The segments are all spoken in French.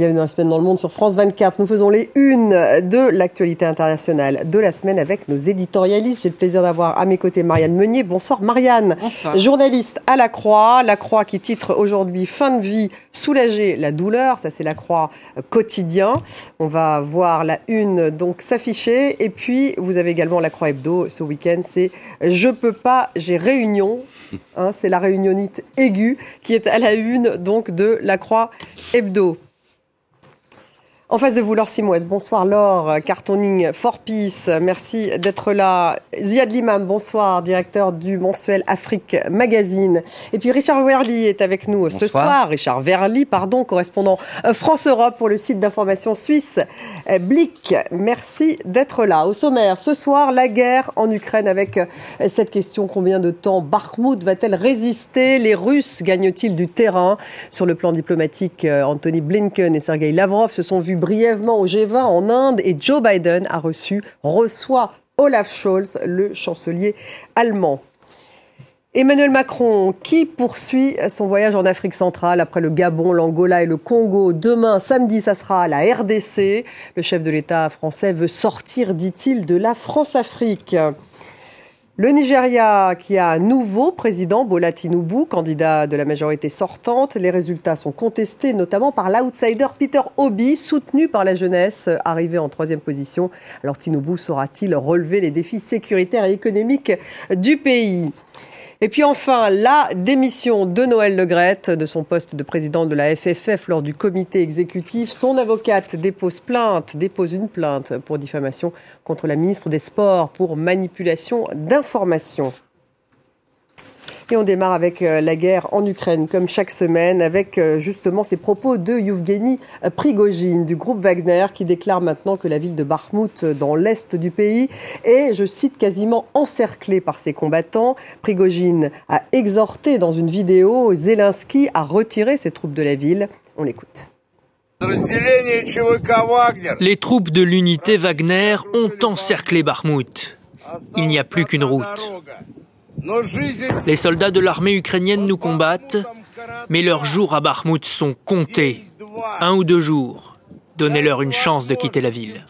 bienvenue dans la semaine dans le monde sur France 24. Nous faisons les unes de l'actualité internationale de la semaine avec nos éditorialistes. J'ai le plaisir d'avoir à mes côtés Marianne Meunier. Bonsoir Marianne. Bonsoir. Journaliste à la Croix. La Croix qui titre aujourd'hui Fin de vie, soulager la douleur. Ça c'est la Croix quotidien. On va voir la une donc s'afficher. Et puis vous avez également la Croix hebdo ce week-end. C'est Je peux pas, j'ai réunion. Hein, c'est la réunionite aiguë qui est à la une donc de la Croix hebdo. En face de vous, Laure Simoès. Bonsoir, Laure. Cartooning for Peace. Merci d'être là. Ziad Limam, bonsoir, directeur du mensuel Afrique Magazine. Et puis Richard Verly est avec nous bonsoir. ce soir. Richard Verly, pardon, correspondant France-Europe pour le site d'information suisse Blick. Merci d'être là. Au sommaire, ce soir, la guerre en Ukraine avec cette question combien de temps Bakhmut va-t-elle résister? Les Russes gagnent-ils du terrain? Sur le plan diplomatique, Anthony Blinken et Sergei Lavrov se sont vus brièvement au G20 en Inde et Joe Biden a reçu, reçoit Olaf Scholz, le chancelier allemand. Emmanuel Macron, qui poursuit son voyage en Afrique centrale après le Gabon, l'Angola et le Congo? Demain, samedi, ça sera à la RDC. Le chef de l'État français veut sortir, dit-il, de la France-Afrique. Le Nigeria, qui a un nouveau président, Bola Tinubu, candidat de la majorité sortante. Les résultats sont contestés, notamment par l'outsider Peter Obi, soutenu par la jeunesse, arrivé en troisième position. Alors Tinubu saura-t-il relever les défis sécuritaires et économiques du pays? Et puis enfin, la démission de Noël Legrette de son poste de président de la FFF lors du comité exécutif. Son avocate dépose plainte, dépose une plainte pour diffamation contre la ministre des Sports pour manipulation d'informations. Et on démarre avec la guerre en Ukraine, comme chaque semaine, avec justement ces propos de Yevgeny Prigogine du groupe Wagner, qui déclare maintenant que la ville de Bakhmut, dans l'est du pays, est, je cite, quasiment encerclée par ses combattants. Prigogine a exhorté dans une vidéo Zelensky à retirer ses troupes de la ville. On l'écoute. Les troupes de l'unité Wagner ont encerclé Bakhmut. Il n'y a plus qu'une route. Les soldats de l'armée ukrainienne nous combattent, mais leurs jours à Bakhmut sont comptés. Un ou deux jours. Donnez-leur une chance de quitter la ville.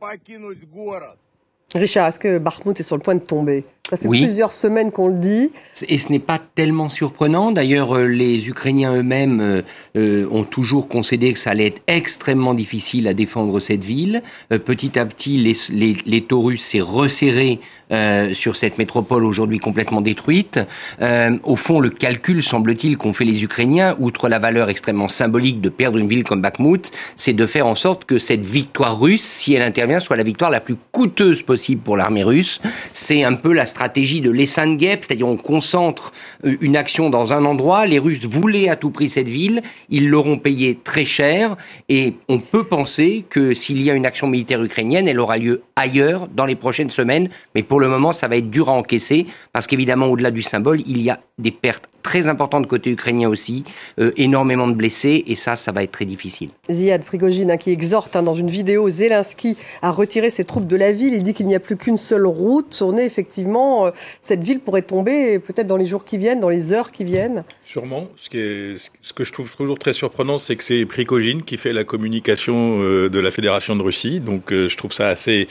Richard, est-ce que Bakhmut est sur le point de tomber? Ça fait oui. plusieurs semaines qu'on le dit. Et ce n'est pas tellement surprenant. D'ailleurs, les Ukrainiens eux-mêmes euh, ont toujours concédé que ça allait être extrêmement difficile à défendre cette ville. Euh, petit à petit, les, les, les taux russes s'est resserré euh, sur cette métropole aujourd'hui complètement détruite. Euh, au fond, le calcul, semble-t-il, qu'ont fait les Ukrainiens, outre la valeur extrêmement symbolique de perdre une ville comme Bakhmut, c'est de faire en sorte que cette victoire russe, si elle intervient, soit la victoire la plus coûteuse possible pour l'armée russe. C'est un peu la stratégie de l'Essangep, c'est-à-dire on concentre une action dans un endroit. Les Russes voulaient à tout prix cette ville, ils l'auront payé très cher, et on peut penser que s'il y a une action militaire ukrainienne, elle aura lieu ailleurs dans les prochaines semaines, mais pour le moment, ça va être dur à encaisser parce qu'évidemment, au-delà du symbole, il y a des pertes très importantes côté ukrainien aussi, euh, énormément de blessés et ça, ça va être très difficile. Ziad Prigogine hein, qui exhorte hein, dans une vidéo Zelensky à retirer ses troupes de la ville. Il dit qu'il n'y a plus qu'une seule route. On est effectivement, euh, cette ville pourrait tomber peut-être dans les jours qui viennent, dans les heures qui viennent. Sûrement. Ce, qui est, ce que je trouve toujours très surprenant, c'est que c'est Prigogine qui fait la communication euh, de la Fédération de Russie. Donc je trouve ça assez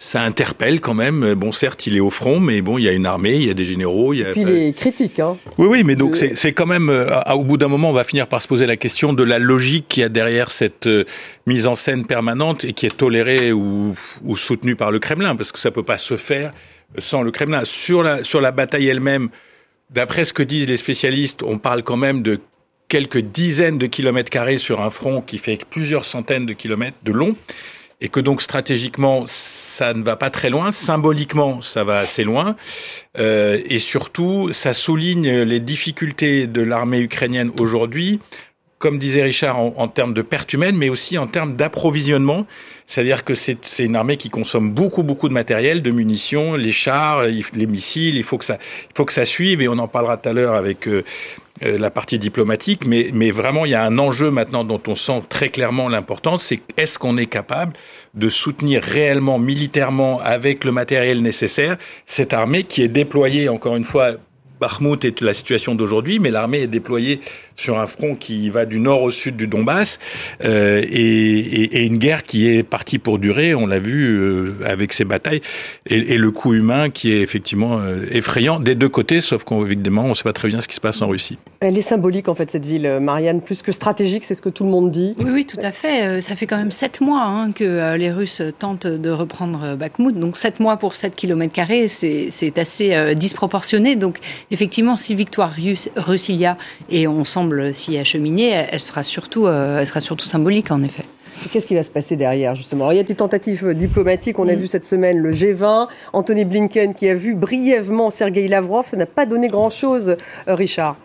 ça interpelle quand même. Bon, certes, il est au front, mais bon, il y a une armée, il y a des généraux. Il y a... Puis il est critique. Hein. Oui, oui, mais donc c'est, c'est quand même, euh, au bout d'un moment, on va finir par se poser la question de la logique qu'il y a derrière cette euh, mise en scène permanente et qui est tolérée ou, ou soutenue par le Kremlin, parce que ça peut pas se faire sans le Kremlin. Sur la, sur la bataille elle-même, d'après ce que disent les spécialistes, on parle quand même de quelques dizaines de kilomètres carrés sur un front qui fait plusieurs centaines de kilomètres de long et que donc stratégiquement ça ne va pas très loin, symboliquement ça va assez loin, euh, et surtout ça souligne les difficultés de l'armée ukrainienne aujourd'hui, comme disait Richard, en, termes de pertes humaines, mais aussi en termes d'approvisionnement. C'est-à-dire que c'est une armée qui consomme beaucoup, beaucoup de matériel, de munitions, les chars, les missiles. Il faut que ça, il faut que ça suive, et on en parlera tout à l'heure avec euh, la partie diplomatique, mais, mais vraiment, il y a un enjeu maintenant dont on sent très clairement l'importance, c'est est-ce qu'on est capable de soutenir réellement, militairement, avec le matériel nécessaire, cette armée qui est déployée, encore une fois, Bakhmut est la situation d'aujourd'hui, mais l'armée est déployée sur un front qui va du nord au sud du Donbass euh, et, et, et, une guerre qui est partie pour durer. On l'a vu euh, avec ces batailles et, et, le coût humain qui est effectivement euh, effrayant des deux côtés, sauf qu'évidemment on ne sait pas très bien ce qui se passe en Russie. Elle est symbolique en fait cette ville, Marianne, plus que stratégique, c'est ce que tout le monde dit. Oui, oui, tout à fait. Ça fait quand même sept mois hein, que les Russes tentent de reprendre Bakhmut, donc sept mois pour 7 km carrés, c'est assez disproportionné. Donc effectivement, si victoire russe il y a, et on semble s'y acheminer, elle sera surtout, euh, elle sera surtout symbolique en effet. Qu'est-ce qui va se passer derrière, justement? Alors, Il y a des tentatives diplomatiques. On a mm. vu cette semaine le G20, Anthony Blinken qui a vu brièvement Sergei Lavrov. Ça n'a pas donné grand-chose, euh, Richard.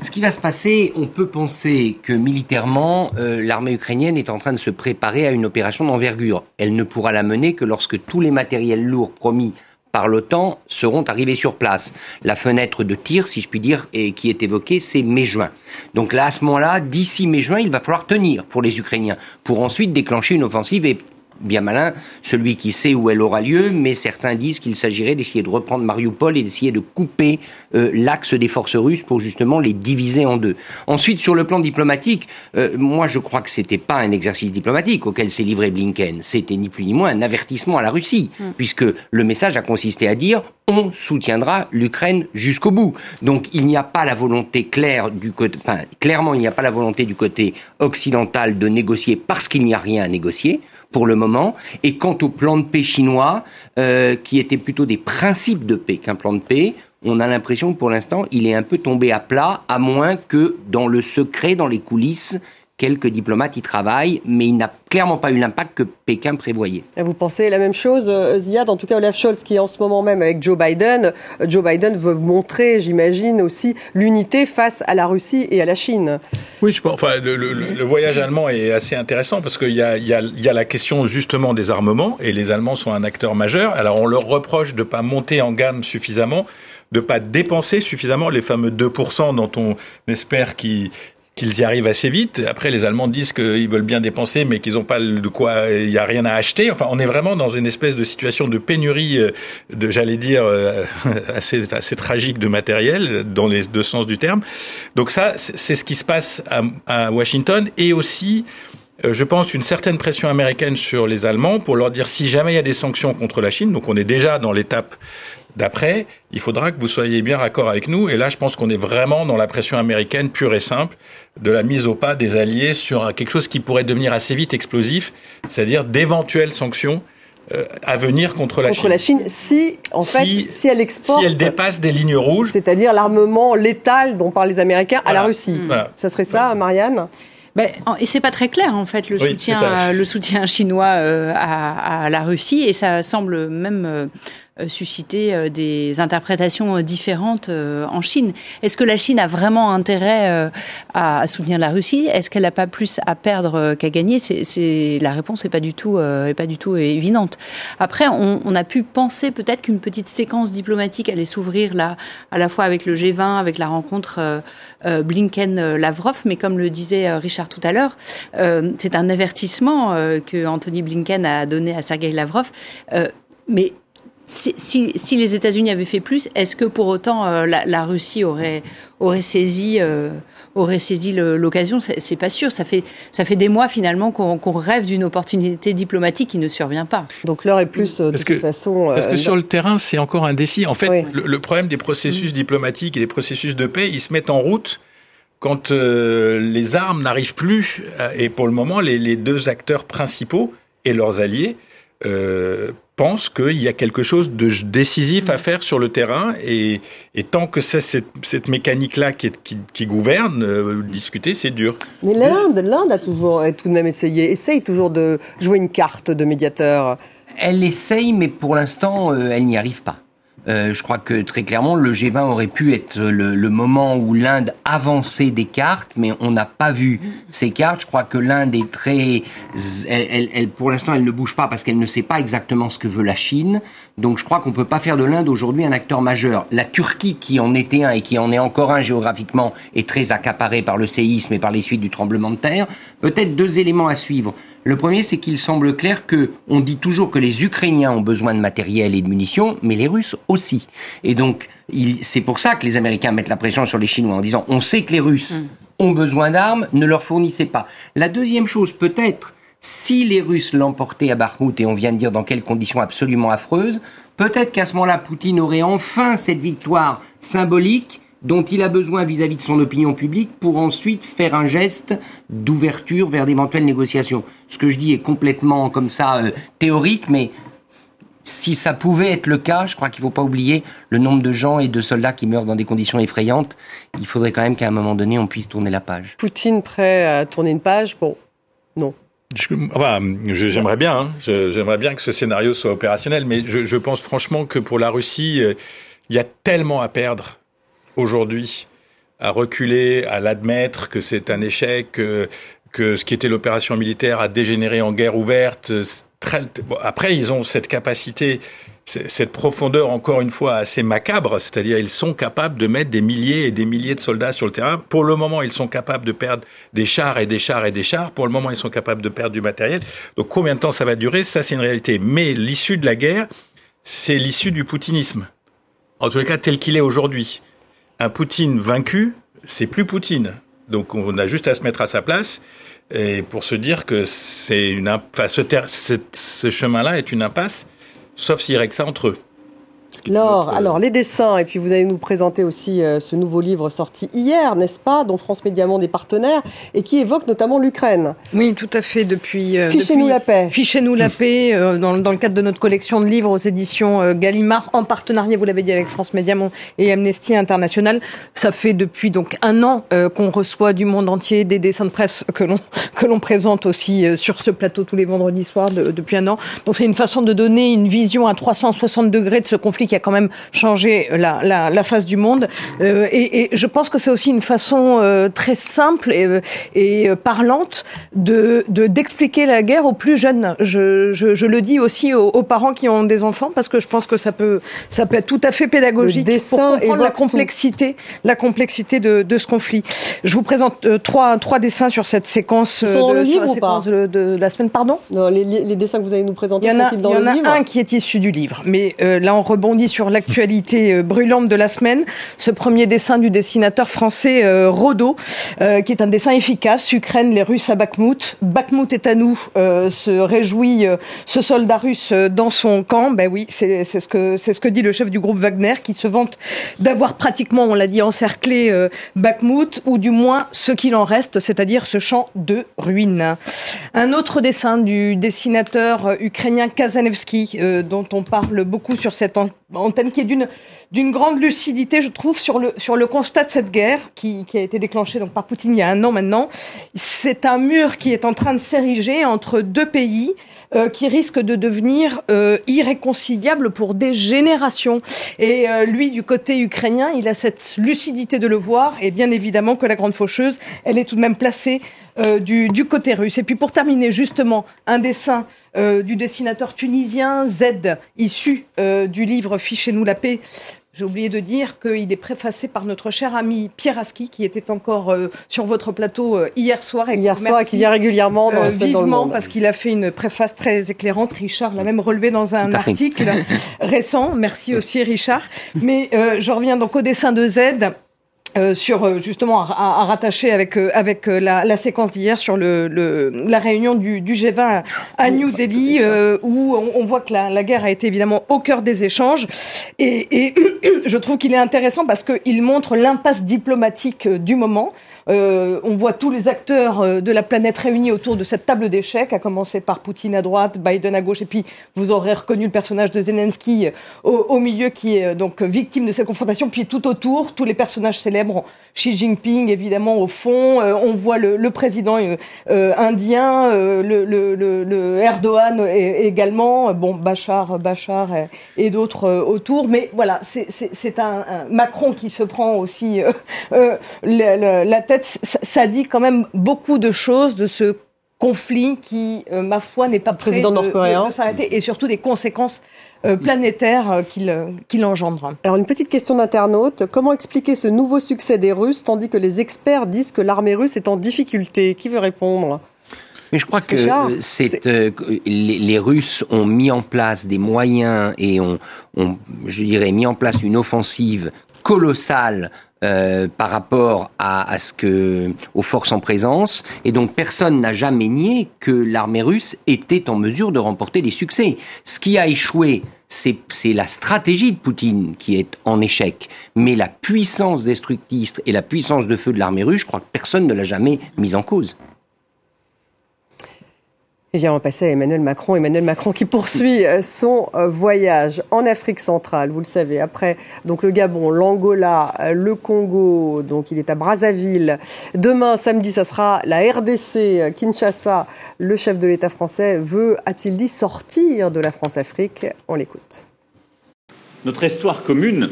Ce qui va se passer, on peut penser que militairement, euh, l'armée ukrainienne est en train de se préparer à une opération d'envergure. Elle ne pourra la mener que lorsque tous les matériels lourds promis par l'OTAN seront arrivés sur place. La fenêtre de tir, si je puis dire, et qui est évoquée, c'est mai-juin. Donc là, à ce moment-là, d'ici mai-juin, il va falloir tenir pour les Ukrainiens, pour ensuite déclencher une offensive et bien malin, celui qui sait où elle aura lieu, mais certains disent qu'il s'agirait d'essayer de reprendre Mariupol et d'essayer de couper euh, l'axe des forces russes pour justement les diviser en deux. Ensuite, sur le plan diplomatique, euh, moi je crois que c'était pas un exercice diplomatique auquel s'est livré Blinken, c'était ni plus ni moins un avertissement à la Russie, mm. puisque le message a consisté à dire on soutiendra l'Ukraine jusqu'au bout. Donc il n'y a pas la volonté claire du côté, enfin, clairement il n'y a pas la volonté du côté occidental de négocier parce qu'il n'y a rien à négocier pour le moment. Et quant au plan de paix chinois, euh, qui était plutôt des principes de paix qu'un plan de paix, on a l'impression que pour l'instant, il est un peu tombé à plat, à moins que dans le secret, dans les coulisses, quelques diplomates y travaillent, mais il n'a clairement pas eu l'impact que Pékin prévoyait. Vous pensez la même chose, euh, Ziad En tout cas, Olaf Scholz, qui est en ce moment même avec Joe Biden, euh, Joe Biden veut montrer, j'imagine, aussi l'unité face à la Russie et à la Chine. Oui, je pense. Enfin, le, voyage allemand est assez intéressant parce qu'il y, y, y a, la question justement des armements et les Allemands sont un acteur majeur. Alors, on leur reproche de ne pas monter en gamme suffisamment de pas dépenser suffisamment les fameux 2% dont on espère qu'ils qu'ils y arrivent assez vite. Après, les Allemands disent qu'ils veulent bien dépenser, mais qu'ils n'ont pas de quoi, il n'y a rien à acheter. Enfin, on est vraiment dans une espèce de situation de pénurie, euh, de, j'allais dire, euh, assez, assez tragique de matériel, dans les deux sens du terme. Donc ça, c'est ce qui se passe à, à Washington et aussi, euh, je pense, une certaine pression américaine sur les Allemands pour leur dire si jamais il y a des sanctions contre la Chine, donc on est déjà dans l'étape d'après, il faudra que vous soyez bien raccord avec nous. Et là, je pense qu'on est vraiment dans la pression américaine pure et simple de la mise au pas des alliés sur quelque chose qui pourrait devenir assez vite explosif, c'est-à-dire d'éventuelles sanctions euh, à venir contre la contre Chine. la Chine, si en fait, si elle exporte, si elle dépasse des lignes rouges, c'est-à-dire l'armement létal dont parlent les Américains à la Russie. Ça serait ça, Marianne? Ben, et c'est pas très clair en fait le soutien, le soutien chinois euh, à, à, la Russie. Et ça semble même euh, euh, susciter euh, des interprétations euh, différentes en Chine. Est-ce que la Chine a vraiment intérêt à soutenir la Russie? Est-ce qu'elle n'a pas plus à perdre qu'à gagner? La réponse n'est pas du tout évidente. Après, on, on a pu penser peut-être qu'une petite séquence diplomatique allait s'ouvrir là, à la fois avec le G20, avec la rencontre Blinken-Lavrov, mais comme le disait Richard tout à l'heure, c'est un avertissement que Anthony Blinken a donné à Sergei Lavrov. mais si, les États-Unis avaient fait plus, est-ce que pour autant euh, la, Russie aurait, aurait saisi, euh, aurait saisi l'occasion? C'est pas sûr. Ça fait, ça fait des mois finalement qu'on rêve d'une opportunité diplomatique qui ne survient pas. Donc l'heure est plus euh, de toute façon. parce que sur le terrain, c'est encore indécis. En fait, le, problème des processus diplomatiques et des processus de paix, ils se mettent en route quand les armes n'arrivent plus. et pour le moment, les, les, deux acteurs principaux et leurs alliés pense qu'il y a quelque chose de décisif à faire sur le terrain et, tant que c'est cette, mécanique-là qui, qui, gouverne, euh, discuter, c'est dur. Mais l'Inde, l'Inde a toujours tout de même essayé, essaye toujours de jouer une carte de médiateur. Elle essaye, mais pour l'instant, euh, elle n'y arrive pas. Euh, je crois que très clairement, le G20 aurait pu être le, moment où l'Inde avançait des cartes, mais on n'a pas vu ces cartes. Je crois que l'Inde est très, elle, elle, pour l'instant, elle ne bouge pas parce qu'elle ne sait pas exactement ce que veut la Chine. Donc, je crois qu'on peut pas faire de l'Inde aujourd'hui un acteur majeur. La Turquie, qui en était un et qui en est encore un géographiquement, est très accaparée par le séisme et par les suites du tremblement de terre. Peut-être deux éléments à suivre. Le premier, c'est qu'il semble clair que on dit toujours que les Ukrainiens ont besoin de matériel et de munitions, mais les Russes aussi. Et donc, c'est pour ça que les Américains mettent la pression sur les Chinois en disant on sait que les Russes mm. ont besoin d'armes, ne leur fournissez pas. La deuxième chose, peut-être, si les Russes l'emportaient à Bakhmut, et on vient de dire dans quelles conditions absolument affreuses, peut-être qu'à ce moment-là, Poutine aurait enfin cette victoire symbolique dont il a besoin vis-à-vis de son opinion publique pour ensuite faire un geste d'ouverture vers d'éventuelles négociations. Ce que je dis est complètement comme ça euh, théorique, mais si ça pouvait être le cas, je crois qu'il ne faut pas oublier le nombre de gens et de soldats qui meurent dans des conditions effrayantes. Il faudrait quand même qu'à un moment donné, on puisse tourner la page. Poutine prêt à tourner une page? Bon, non. Enfin, j'aimerais bien, hein. j'aimerais bien que ce scénario soit opérationnel, mais je, je, pense franchement que pour la Russie, euh, il y a tellement à perdre aujourd'hui à reculer, à l'admettre que c'est un échec, que, ce qui était l'opération militaire a dégénéré en guerre ouverte. après, ils ont cette capacité, cette profondeur, encore une fois, assez macabre, c'est-à-dire ils sont capables de mettre des milliers et des milliers de soldats sur le terrain. Pour le moment, ils sont capables de perdre des chars et des chars et des chars. Pour le moment, ils sont capables de perdre du matériel. Donc combien de temps ça va durer? Ça, c'est une réalité. Mais l'issue de la guerre, c'est l'issue du poutinisme. En tous les cas, tel qu'il est aujourd'hui un Poutine vaincu, c'est plus Poutine. Donc on a juste à se mettre à sa place et pour se dire que c'est une, enfin, ce, chemin-là est une impasse, sauf s'il règle ça entre eux. Alors, alors, les dessins, et puis vous allez nous présenter aussi euh, ce nouveau livre sorti hier, n'est-ce pas, dont France Média Monde est partenaire, et qui évoque notamment l'Ukraine. Oui, tout à fait, depuis... Euh, Fichez-nous la paix. Fichez-nous la paix, euh, dans, dans, le cadre de notre collection de livres aux éditions Gallimard, en partenariat, vous l'avez dit, avec France Média Monde et Amnesty International. Ça fait depuis donc un an qu'on reçoit du monde entier des dessins de presse que l'on que l'on présente aussi sur ce plateau tous les vendredis soirs depuis un an. Donc c'est une façon de donner une vision à 360 degrés de ce conflit qui a quand même changé la, la, la face du monde. Euh, et, et, je pense que c'est aussi une façon euh, très simple et, et parlante de d'expliquer la guerre aux plus jeunes. Je, je, je le dis aussi aux, aux, parents qui ont des enfants parce que je pense que ça peut ça peut être tout à fait pédagogique pour comprendre la complexité la complexité de, de, ce conflit. Je vous présente euh, trois trois dessins sur cette séquence sont dans le livre ou pas de, de, la semaine pardon? Non, les, les, dessins que vous allez nous présenter il y en a, sont-ils dans le livre Il y en a un qui est issu du livre, mais euh, là on rebondit sur l'actualité euh, brûlante de la semaine. Ce premier dessin du dessinateur français euh, Rodo, euh, qui est un dessin efficace. Ukraine, les Russes à Bakhmut. Bakhmut est à nous, se réjouit ce soldat russe dans son camp. Ben oui, c'est ce que c'est ce que dit le chef du groupe Wagner, qui se vante d'avoir pratiquement, on l'a dit, encerclé Bakhmut, ou du moins ce qu'il en reste, c'est-à-dire ce champ de ruines. Un autre dessin du dessinateur ukrainien Kazanevski, dont on parle beaucoup sur cette antenne qui est d'une d'une grande lucidité, je trouve, sur le sur le constat de cette guerre qui, qui a été déclenchée donc par Poutine il y a un an maintenant. C'est un mur qui est en train de s'ériger entre deux pays. Euh, qui risque de devenir euh, pour des générations. Et euh, lui, du côté ukrainien, il a cette lucidité de le voir, et bien évidemment que la grande faucheuse, elle est tout de même placée euh, du, du, côté russe. Et puis pour terminer, justement, un dessin euh, du dessinateur tunisien Z, issu euh, du livre Fichez-nous la paix. J'ai oublié de dire qu'il est préfacé par notre cher ami Pierre Aski, qui était encore euh, sur votre plateau euh, hier soir. Et hier soir, qui vient régulièrement dans, vivement, dans le monde. parce qu'il a fait une préface très éclairante. Richard l'a même relevé dans un article récent. Merci aussi Richard. Mais je reviens donc au dessin de Z. Euh, sur euh, justement à, à, rattacher avec euh, avec la, la séquence d'hier sur le, le, la réunion du, du G20 à New Delhi où on, on, voit que la, la, guerre a été évidemment au cœur des échanges. Et, et je trouve qu'il est intéressant parce qu'il montre l'impasse diplomatique du moment. Euh, on voit tous les acteurs euh, de la planète réunis autour de cette table d'échecs, à commencer par Poutine à droite, Biden à gauche, et puis vous aurez reconnu le personnage de Zelensky euh, au, au milieu qui est donc victime de cette confrontation, puis tout autour, tous les personnages célèbres, Xi Jinping évidemment au fond, on voit le, le président euh, indien, le, le, le, Erdogan également, bon Bachar, Bachar et, et d'autres autour, mais voilà, c'est un, un, Macron qui se prend aussi la, la tête. Ça dit quand même beaucoup de choses de ce conflit qui, euh, ma foi, n'est pas prêt de, de, s'arrêter et surtout des conséquences euh, planétaires euh, qu'il engendre. Alors une petite question d'internaute, comment expliquer ce nouveau succès des Russes tandis que les experts disent que l'armée russe est en difficulté? Qui veut répondre? Mais je crois que c'est, les, les, Russes ont mis en place des moyens et ont, ont, je dirais, mis en place une offensive colossale euh, par rapport à, à, ce que aux forces en présence et donc personne n'a jamais nié que l'armée russe était en mesure de remporter des succès. Ce qui a échoué, c'est la stratégie de Poutine qui est en échec, mais la puissance destructrice et la puissance de feu de l'armée russe, je crois que personne ne l'a jamais mise en cause. Et bien, on passer à Emmanuel Macron. Emmanuel Macron qui poursuit euh, son euh, voyage en Afrique centrale, vous le savez, après le Gabon, l'Angola, euh, le Congo, donc il est à Brazzaville. Demain, samedi, ça sera la RDC, Kinshasa. Le chef de l'État français veut, a-t-il dit, sortir de la France-Afrique? On l'écoute. Notre histoire commune,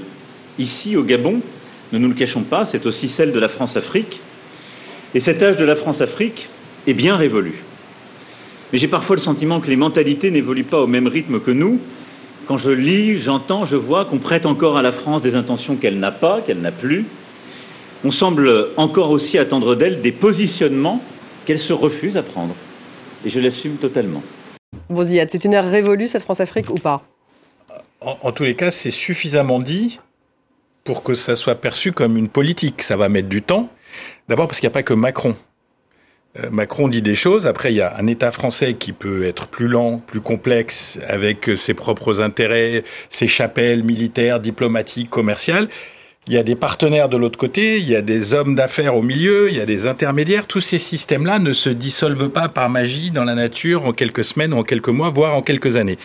ici au Gabon, ne nous le cachons pas, c'est aussi celle de la France-Afrique. Et cet âge de la France-Afrique est bien révolu. Mais j'ai parfois le sentiment que les mentalités n'évoluent pas au même rythme que nous. Quand je lis, j'entends, je vois qu'on prête encore à la France des intentions qu'elle n'a pas, qu'elle n'a plus. On semble encore aussi attendre d'elle des positionnements qu'elle se refuse à prendre. Et je l'assume totalement. Boziad, c'est une ère révolue, cette France-Afrique, ou pas? En, en, tous les cas, c'est suffisamment dit pour que ça soit perçu comme une politique. Ça va mettre du temps. D'abord parce qu'il n'y a pas que Macron Macron dit des choses. Après, il y a un État français qui peut être plus lent, plus complexe, avec euh, ses propres intérêts, ses chapelles militaires, diplomatiques, commerciales. Il y a des partenaires de l'autre côté, il y a des hommes d'affaires au milieu, il y a des intermédiaires. Tous ces systèmes-là ne se dissolvent pas par magie dans la nature en quelques semaines, en quelques mois, voire en quelques années.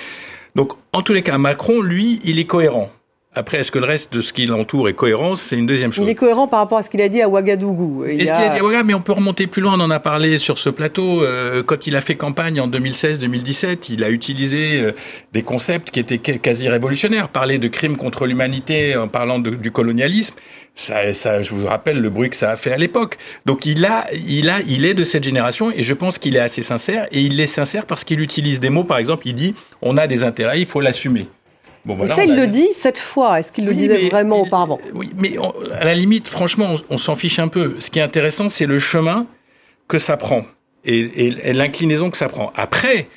Donc, en tous les cas, Macron, lui, il est cohérent. Après, est-ce que le reste de ce qui l'entoure est cohérent? C'est une deuxième chose. Il est cohérent par rapport à ce qu'il a dit à Ouagadougou. Est-ce qu'il a dit à Ouagadougou? Mais on peut remonter plus loin, on en a parlé sur ce plateau. Euh, quand il a fait campagne en 2016-2017, il a utilisé euh, des concepts qui étaient quasi révolutionnaires. Parler de crimes contre l'humanité en parlant du colonialisme. Ça, ça, je vous rappelle le bruit que ça a fait à l'époque. Donc il a, il a, il est de cette génération et je pense qu'il est assez sincère et il est sincère parce qu'il utilise des mots. Par exemple, il dit on a des intérêts, il faut l'assumer. Bon, ça, il le dit cette fois. Est-ce qu'il le disait vraiment auparavant Oui, mais à la limite, franchement, on, s'en fiche un peu. Ce qui est intéressant, c'est le chemin que ça prend et, et, l'inclinaison que ça prend. Après,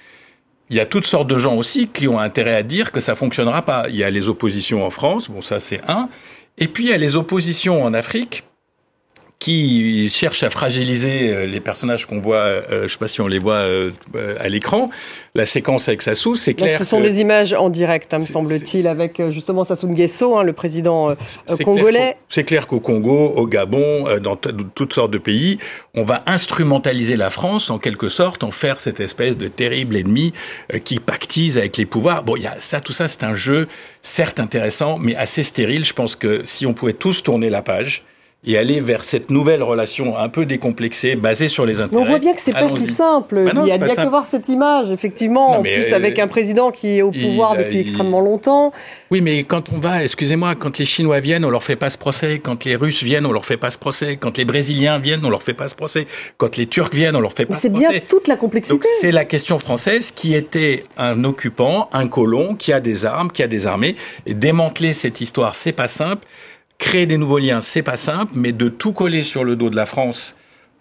il y a toutes sortes de gens aussi qui ont intérêt à dire que ça fonctionnera pas. Il y a les oppositions en France, bon ça c'est un, et puis il y a les oppositions en Afrique qui cherche à fragiliser euh, les personnages qu'on voit, euh, je ne sais pas si on les voit euh, à l'écran, la séquence avec Sassou, c'est clair. ce sont des images en direct, hein, me semble-t-il, avec justement Sassou Nguesso, hein, le président congolais. C'est clair qu'au Congo, au Gabon, dans toutes sortes de pays, on va instrumentaliser la France en quelque sorte, en faire cette espèce de terrible ennemi qui pactise avec les pouvoirs. Bon, il y a ça, tout ça, c'est un jeu certes intéressant, mais assez stérile. Je pense que si on pouvait tous tourner la page, et aller vers cette nouvelle relation un peu décomplexée, basée sur les intérêts. on voit bien que c'est pas si simple. Bah il y a bien que voir cette image, effectivement, en plus avec euh, un président qui est au pouvoir depuis extrêmement longtemps. Oui, mais quand on va, excusez-moi, quand les Chinois viennent, on leur fait pas ce procès. Quand les Russes viennent, on leur fait pas ce procès. Quand les Brésiliens viennent, on leur fait pas ce procès. Quand les Turcs viennent, on leur fait pas ce procès. C'est bien toute la complexité. c'est la question française qui était un occupant, un colon, qui a des armes, qui a des armées. Et démanteler cette histoire, c'est pas simple. Créer des nouveaux liens, c'est pas simple, mais de tout coller sur le dos de la France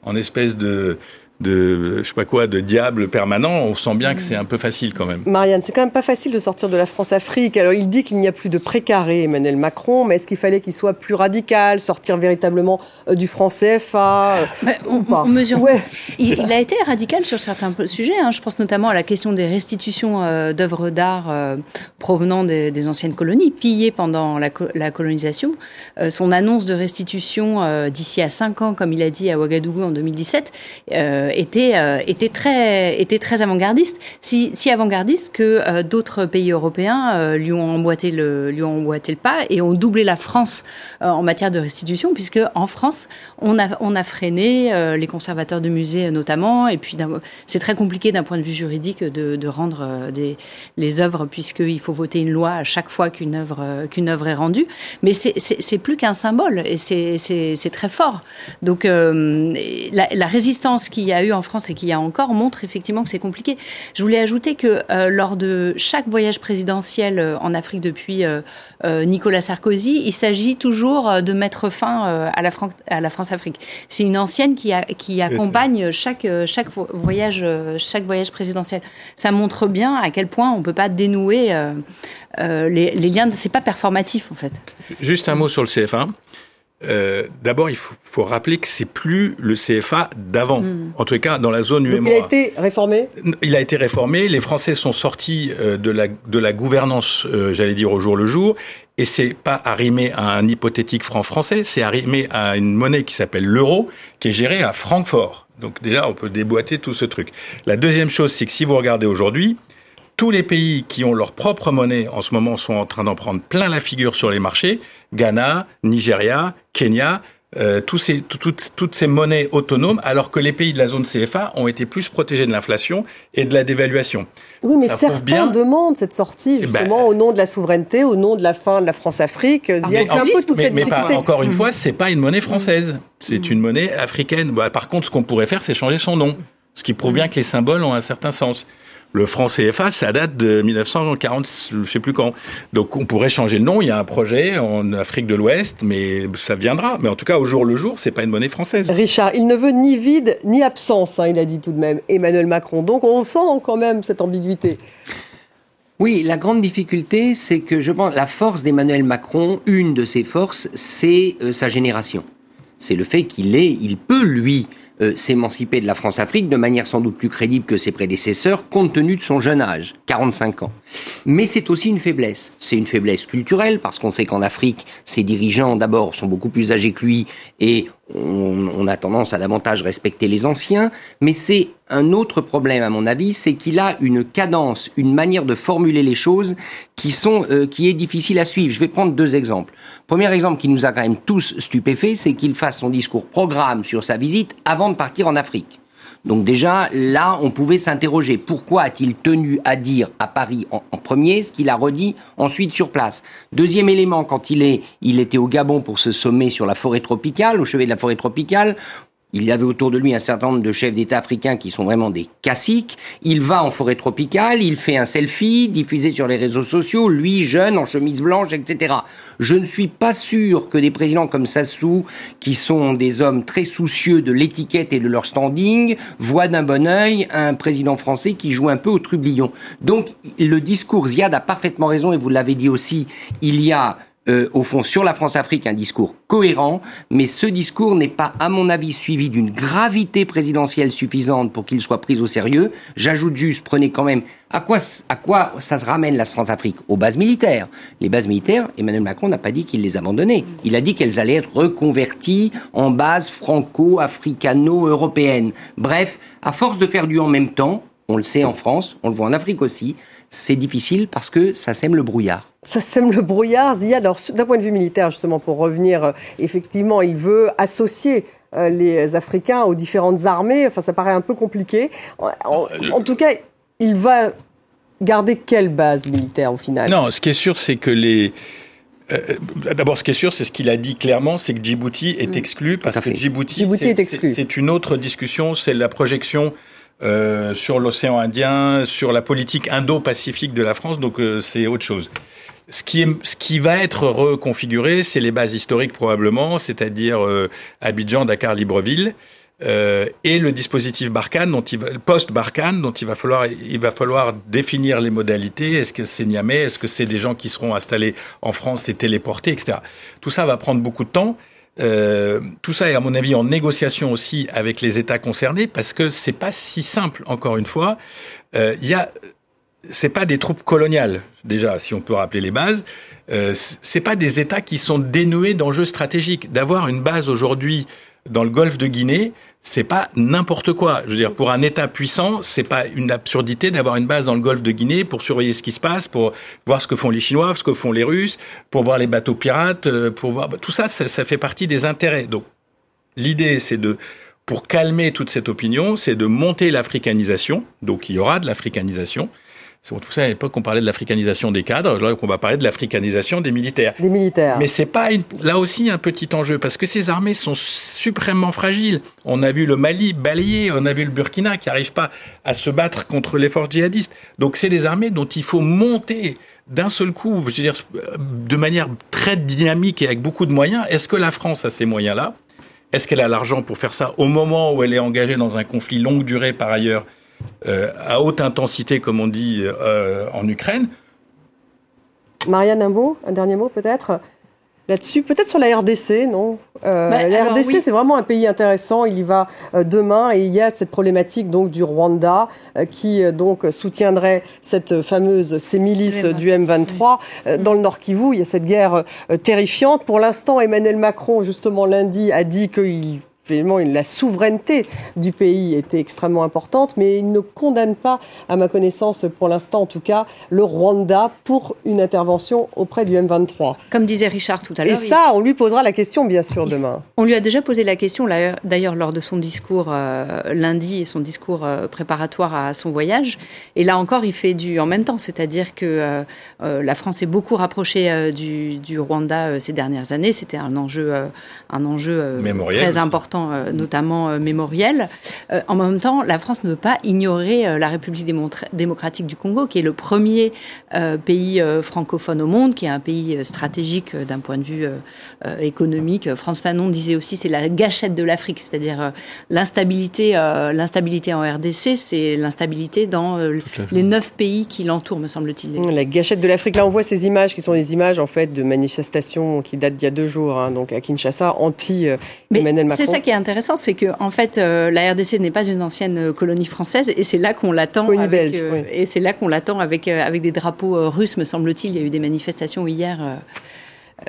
en espèce de de je sais pas quoi de diable permanent, on sent bien que c'est un peu facile quand même. Marianne, c'est quand même pas facile de sortir de la France-Afrique. Alors il dit qu'il n'y a plus de précaré, Emmanuel Macron, mais est-ce qu'il fallait qu'il soit plus radical, sortir véritablement euh, du franc CFA euh, on, pas mesure. Il, a été radical sur certains sujets. Hein. Je pense notamment à la question des restitutions euh, d'œuvres d'art provenant des, anciennes colonies, pillées pendant la, la colonisation. son annonce de restitution d'ici à 5 ans, comme il a dit à Ouagadougou en 2017 euh, était, euh, était très, avant-gardiste. Si, avant-gardiste que euh, d'autres pays européens lui, ont emboîté le, pas et ont doublé la France en matière de restitution, puisque en France, on a, freiné les conservateurs de musées notamment, et puis c'est très compliqué d'un point de vue juridique de, rendre des, les œuvres, puisqu'il faut voter une loi à chaque fois qu'une œuvre, est rendue. Mais c'est plus qu'un symbole, et c'est très fort. Donc la, résistance qui a a eu en France et qu'il y a encore montre effectivement que c'est compliqué. Je voulais ajouter que euh, lors de chaque voyage présidentiel euh, en Afrique depuis Nicolas Sarkozy, il s'agit toujours de mettre fin à la, à la France-Afrique. C'est une ancienne qui, a, qui accompagne chaque, chaque, voyage, chaque voyage présidentiel. Ça montre bien à quel point on ne peut pas dénouer les, les liens. C'est pas performatif en fait. Juste un mot sur le CFA. Euh, d'abord, il faut, rappeler que c'est plus le CFA d'avant. Hmm. En tout cas, dans la zone UMOA. il a été réformé? Il a été réformé. Les Français sont sortis euh, de la, de la gouvernance, euh, j'allais dire, au jour le jour. Et c'est pas arrimé à un hypothétique franc français, c'est arrimé à une monnaie qui s'appelle l'euro, qui est gérée à Francfort. Donc déjà, on peut déboîter tout ce truc. La deuxième chose, c'est que si vous regardez aujourd'hui, tous les pays qui ont leur propre monnaie en ce moment sont en train d'en prendre plein la figure sur les marchés. Ghana, Nigeria, Kenya, euh, tous ces, toutes ces monnaies autonomes, alors que les pays de la zone CFA ont été plus protégés de l'inflation et de la dévaluation. Oui, mais certains demandent cette sortie, eh ben, justement, au nom de la souveraineté, au nom de la fin de la France-Afrique. Il y a un peu toute mais, cette mais encore une fois, c'est pas une monnaie française, c'est mmh. une monnaie africaine. Bah, par contre, ce qu'on pourrait faire, c'est changer son nom, ce qui prouve bien que les symboles ont un certain sens. Le franc CFA, ça date de 1940, je sais plus quand. Donc on pourrait changer le nom. Il y a un projet en Afrique de l'Ouest, mais ça viendra. Mais en tout cas, au jour le jour, c'est pas une monnaie française. Richard, il ne veut ni vide ni absence, hein, il a dit tout de même, Emmanuel Macron. Donc on sent quand même cette ambiguïté. Oui, la grande difficulté, c'est que je pense la force d'Emmanuel Macron, une de ses forces, c'est euh, sa génération. C'est le fait qu'il est, il peut lui euh, s'émanciper de la France-Afrique de manière sans doute plus crédible que ses prédécesseurs, compte tenu de son jeune âge, 45 ans. Mais c'est aussi une faiblesse. C'est une faiblesse culturelle, parce qu'on sait qu'en Afrique, ses dirigeants, d'abord, sont beaucoup plus âgés que lui et on, a tendance à davantage respecter les anciens, mais c'est un autre problème à mon avis, c'est qu'il a une cadence, une manière de formuler les choses qui sont euh, qui est difficile à suivre. Je vais prendre deux exemples. Premier exemple qui nous a quand même tous stupéfaits, c'est qu'il fasse son discours programme sur sa visite avant de partir en Afrique. Donc déjà, là, on pouvait s'interroger. Pourquoi a-t-il tenu à dire à Paris en, premier ce qu'il a redit ensuite sur place? Deuxième élément, quand il, est, il était au Gabon pour se sommer sur la forêt tropicale, au chevet de la forêt tropicale, il y avait autour de lui un certain nombre de chefs d'État africains qui sont vraiment des caciques. Il va en forêt tropicale, il fait un selfie diffusé sur les réseaux sociaux, lui jeune en chemise blanche, etc. Je ne suis pas sûr que des présidents comme Sassou, qui sont des hommes très soucieux de l'étiquette et de leur standing, voient d'un bon œil un président français qui joue un peu au trublion. Donc le discours Ziad a parfaitement raison et vous l'avez dit aussi, il y a euh, au fond, sur la France-Afrique, un discours cohérent, mais ce discours n'est pas, à mon avis, suivi d'une gravité présidentielle suffisante pour qu'il soit pris au sérieux. J'ajoute juste, prenez quand même, à quoi, à quoi ça ramène la France-Afrique? Aux bases militaires. Les bases militaires, Emmanuel Macron n'a pas dit qu'il les abandonnait. Il a dit qu'elles allaient être reconverties en bases franco-africano-européennes. Bref, à force de faire du en même temps, on le sait en France, on le voit en Afrique aussi, c'est difficile parce que ça sème le brouillard. Ça sème le brouillard. Ziyad, alors d'un point de vue militaire, justement, pour revenir, euh, effectivement, il veut associer euh, les Africains aux différentes armées. Enfin, ça paraît un peu compliqué. En, tout cas, il va garder quelle base militaire au final? Non, ce qui est sûr, c'est que les... Euh, d'abord, ce qui est sûr, c'est ce qu'il a dit clairement, c'est que Djibouti est mm. exclu parce que Djibouti, Djibouti est, exclu. c'est une autre discussion, c'est la projection euh, sur l'océan Indien, sur la politique indo-pacifique de la France, donc euh, c'est autre chose. Ce qui, est, ce qui va être reconfiguré, c'est les bases historiques probablement, c'est-à-dire euh, Abidjan, Dakar, Libreville, et le dispositif Barkhane, dont il post-Barkhane, dont il va falloir, il va falloir définir les modalités. Est-ce que c'est Niamey? Est-ce que c'est des gens qui seront installés en France et téléportés, etc. Tout ça va prendre beaucoup de temps. Euh, tout ça est à mon avis en négociation aussi avec les États concernés parce que c'est pas si simple. Encore une fois, euh, il y a c'est pas des troupes coloniales déjà si on peut rappeler les bases. Euh, c'est pas des États qui sont dénués d'enjeux stratégiques. D'avoir une base aujourd'hui dans le golfe de Guinée, c'est pas n'importe quoi. Je veux dire, pour un État puissant, c'est pas une absurdité d'avoir une base dans le golfe de Guinée pour surveiller ce qui se passe, pour voir ce que font les Chinois, ce que font les Russes, pour voir les bateaux pirates, euh, pour voir tout ça, ça, fait partie des intérêts. Donc, l'idée, c'est de pour calmer toute cette opinion, c'est de monter l'africanisation. Donc, il y aura de l'africanisation. Vous savez, à l'époque, on parlait de l'africanisation des cadres, là, on va parler de l'africanisation des militaires. Des militaires. Mais c'est pas là aussi un petit enjeu, parce que ces armées sont suprêmement fragiles. On a vu le Mali balayé, on a vu le Burkina qui n'arrive pas à se battre contre les forces djihadistes. Donc c'est des armées dont il faut monter d'un seul coup, je veux dire, de manière très dynamique et avec beaucoup de moyens. Est-ce que la France a ces moyens-là? Est-ce qu'elle a l'argent pour faire ça au moment où elle est engagée dans un conflit longue durée par ailleurs euh, à haute intensité, comme on dit euh, en Ukraine. Marianne, un mot, un dernier mot peut-être? Là-dessus Peut-être sur la RDC, non? Euh, bah, La RDC, c'est vraiment un pays intéressant. Il y va demain et il y a cette problématique donc du Rwanda qui donc soutiendrait cette fameuse ces milices du M23 dans le Nord Kivu. Il y a cette guerre terrifiante. Pour l'instant, Emmanuel Macron, justement lundi, a dit qu'il la souveraineté du pays était extrêmement importante, mais il ne condamne pas, à ma connaissance, pour l'instant en tout cas, le Rwanda pour une intervention auprès du M23. Comme disait Richard tout à l'heure. Et ça, on lui posera la question, bien sûr, demain. On lui a déjà posé la question, d'ailleurs, lors de son discours euh, lundi et son discours euh, préparatoire à son voyage. Et là encore, il fait du en même temps, c'est-à-dire que euh, la France est beaucoup rapprochée du, du, Rwanda ces dernières années. C'était un enjeu, un enjeu très important euh, notamment euh, mémoriel. Euh, en même temps, la France ne veut pas ignorer la République démocratique du Congo, qui est le premier pays francophone au monde, qui est un pays stratégique d'un point de vue économique. France Fanon disait aussi c'est la gâchette de l'Afrique, c'est-à-dire l'instabilité, l'instabilité en RDC, c'est l'instabilité dans les neuf pays qui l'entourent, me semble-t-il. La gâchette de l'Afrique. Là, on voit ces images qui sont des images en fait de manifestations qui datent d'il y a deux jours, hein, donc à Kinshasa, anti Emmanuel Macron qui est intéressant, c'est que en fait, euh, la RDC n'est pas une ancienne euh, colonie française, et c'est là qu'on l'attend. Avec, euh, Et c'est là qu'on l'attend avec avec des drapeaux russes, me semble-t-il. Il y a eu des manifestations hier.